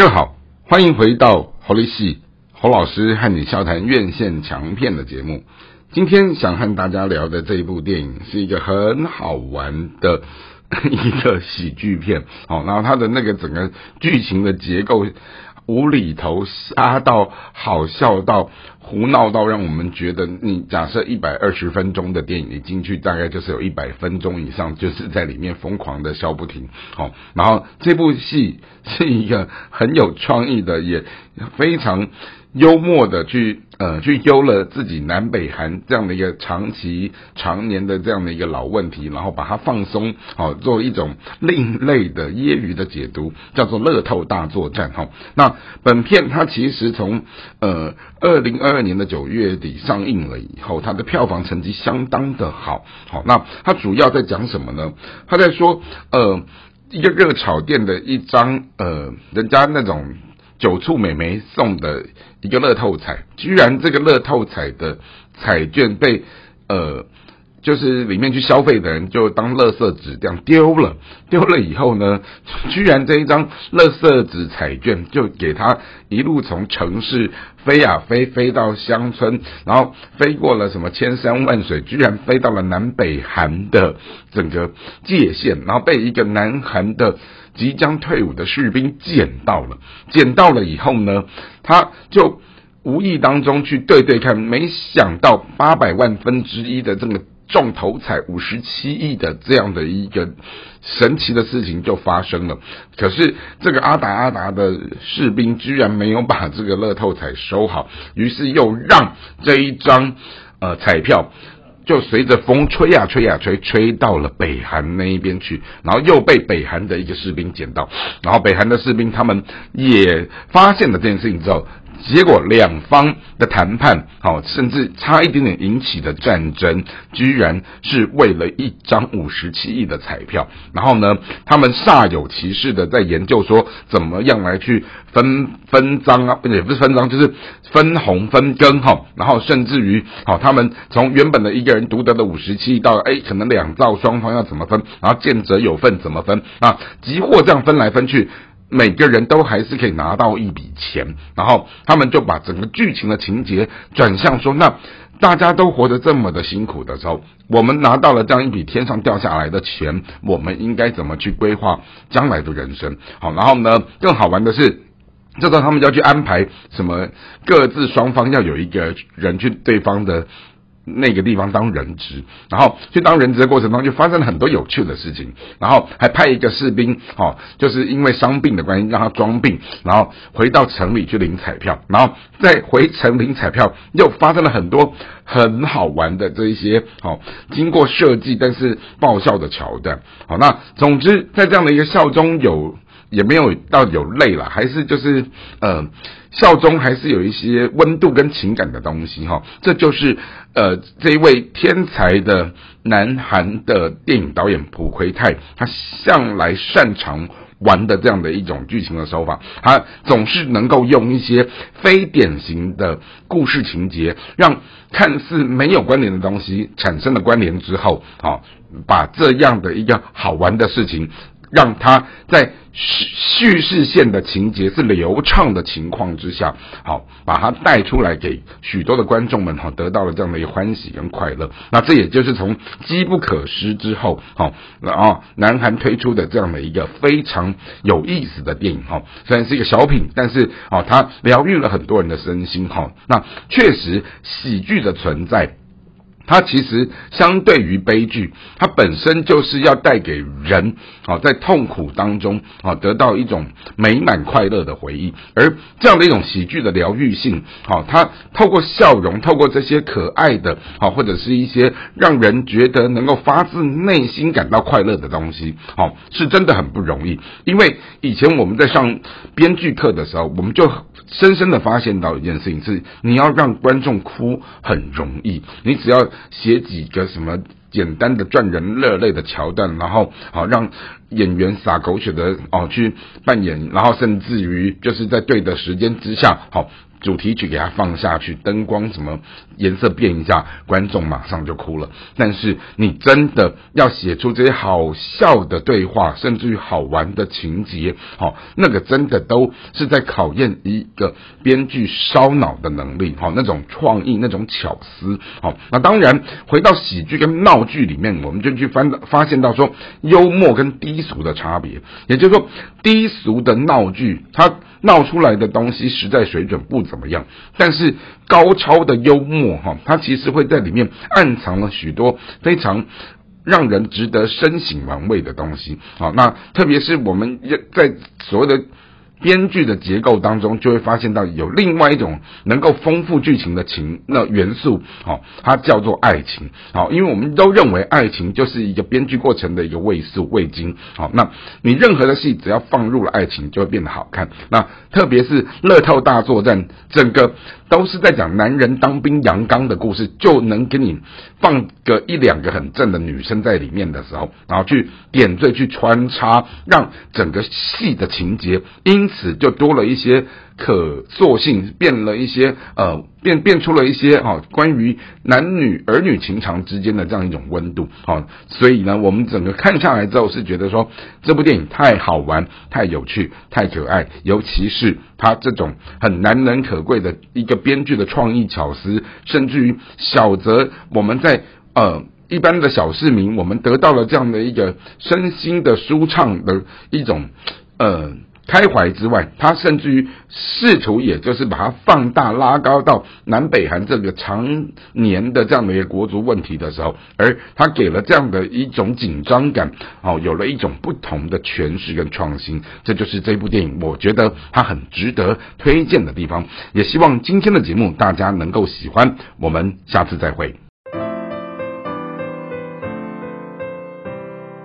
各位好，欢迎回到侯立系侯老师和你笑谈院线强片的节目。今天想和大家聊的这一部电影是一个很好玩的 一个喜剧片，好，然后它的那个整个剧情的结构。无厘头、瞎到好笑到胡闹到，让我们觉得你假设一百二十分钟的电影，你进去大概就是有一百分钟以上，就是在里面疯狂的笑不停。好，然后这部戏是一个很有创意的，也非常。幽默的去呃去忧了自己南北韩这样的一个长期常年的这样的一个老问题，然后把它放松，好做一种另类的业余的解读，叫做乐透大作战哈。那本片它其实从呃二零二二年的九月底上映了以后，它的票房成绩相当的好。好，那它主要在讲什么呢？他在说呃一个热炒店的一张呃人家那种。九处美眉送的一个乐透彩，居然这个乐透彩的彩券被呃，就是里面去消费的人就当垃圾纸这样丢了，丢了以后呢，居然这一张垃圾纸彩券就给他一路从城市飞啊飞，飞到乡村，然后飞过了什么千山万水，居然飞到了南北韩的整个界限，然后被一个南韩的。即将退伍的士兵捡到了，捡到了以后呢，他就无意当中去对对看，没想到八百万分之一的这个中头彩五十七亿的这样的一个神奇的事情就发生了。可是这个阿达阿达的士兵居然没有把这个乐透彩收好，于是又让这一张呃彩票。就随着风吹呀吹呀吹，吹到了北韩那一边去，然后又被北韩的一个士兵捡到，然后北韩的士兵他们也发现了这件事情之后。结果两方的谈判，好，甚至差一点点引起的战争，居然是为了一张五十七亿的彩票。然后呢，他们煞有其事的在研究说，怎么样来去分分赃啊？不也不是分赃，就是分红分羹哈。然后甚至于，好，他们从原本的一个人独得的五十七亿，到哎，可能两造双方要怎么分？然后见者有份怎么分啊？集货这样分来分去。每个人都还是可以拿到一笔钱，然后他们就把整个剧情的情节转向说：那大家都活得这么的辛苦的时候，我们拿到了这样一笔天上掉下来的钱，我们应该怎么去规划将来的人生？好，然后呢，更好玩的是，这时候他们就要去安排什么，各自双方要有一个人去对方的。那个地方当人质，然后去当人质的过程中就发生了很多有趣的事情，然后还派一个士兵，哦，就是因为伤病的关系让他装病，然后回到城里去领彩票，然后再回城领彩票，又发生了很多很好玩的这一些，好，经过设计但是爆笑的桥段，好，那总之在这样的一个笑中有。也没有到有泪了，还是就是呃，笑中还是有一些温度跟情感的东西哈。这就是呃这一位天才的南韩的电影导演朴奎泰，他向来擅长玩的这样的一种剧情的手法，他总是能够用一些非典型的故事情节，让看似没有关联的东西产生了关联之后，好把这样的一个好玩的事情。让他在叙叙事线的情节是流畅的情况之下，好把它带出来给许多的观众们哈，得到了这样的一个欢喜跟快乐。那这也就是从机不可失之后，好啊，南韩推出的这样的一个非常有意思的电影哈，虽然是一个小品，但是啊，它疗愈了很多人的身心哈。那确实喜剧的存在。它其实相对于悲剧，它本身就是要带给人啊，在痛苦当中啊，得到一种美满快乐的回忆。而这样的一种喜剧的疗愈性，好，它透过笑容，透过这些可爱的，好，或者是一些让人觉得能够发自内心感到快乐的东西，好，是真的很不容易。因为以前我们在上编剧课的时候，我们就深深的发现到一件事情是，你要让观众哭很容易，你只要。写几个什么简单的赚人热泪的桥段，然后好让演员撒狗血的哦去扮演，然后甚至于就是在对的时间之下，好主题曲给它放下去，灯光什么颜色变一下，观众马上就哭了。但是你真的要写出这些好笑的对话，甚至于好玩的情节，好，那个真的都是在考验一个编剧烧脑的能力，好，那种创意，那种巧思，好。那当然，回到喜剧跟闹剧里面，我们就去翻发现到说，幽默跟低俗的差别，也就是说，低俗的闹剧，它闹出来的东西实在水准不怎么样，但是高超的幽默，哈，它其实会在里面暗藏了许多非常让人值得深省玩味的东西，好，那特别是我们在所谓的。编剧的结构当中，就会发现到有另外一种能够丰富剧情的情那元素，哦，它叫做爱情，好，因为我们都认为爱情就是一个编剧过程的一个味素味精，好，那你任何的戏只要放入了爱情，就会变得好看。那特别是乐透大作战，整个都是在讲男人当兵阳刚的故事，就能给你放个一两个很正的女生在里面的时候，然后去点缀去穿插，让整个戏的情节因。此就多了一些可塑性，变了一些呃，变变出了一些哈，关于男女儿女情长之间的这样一种温度哈。所以呢，我们整个看下来之后是觉得说，这部电影太好玩、太有趣、太可爱，尤其是他这种很难能可贵的一个编剧的创意巧思，甚至于小泽我们在呃一般的小市民，我们得到了这样的一个身心的舒畅的一种呃。开怀之外，他甚至于试图，也就是把它放大、拉高到南北韩这个常年的这样的一个国足问题的时候，而他给了这样的一种紧张感，哦，有了一种不同的诠释跟创新，这就是这部电影，我觉得它很值得推荐的地方。也希望今天的节目大家能够喜欢，我们下次再会。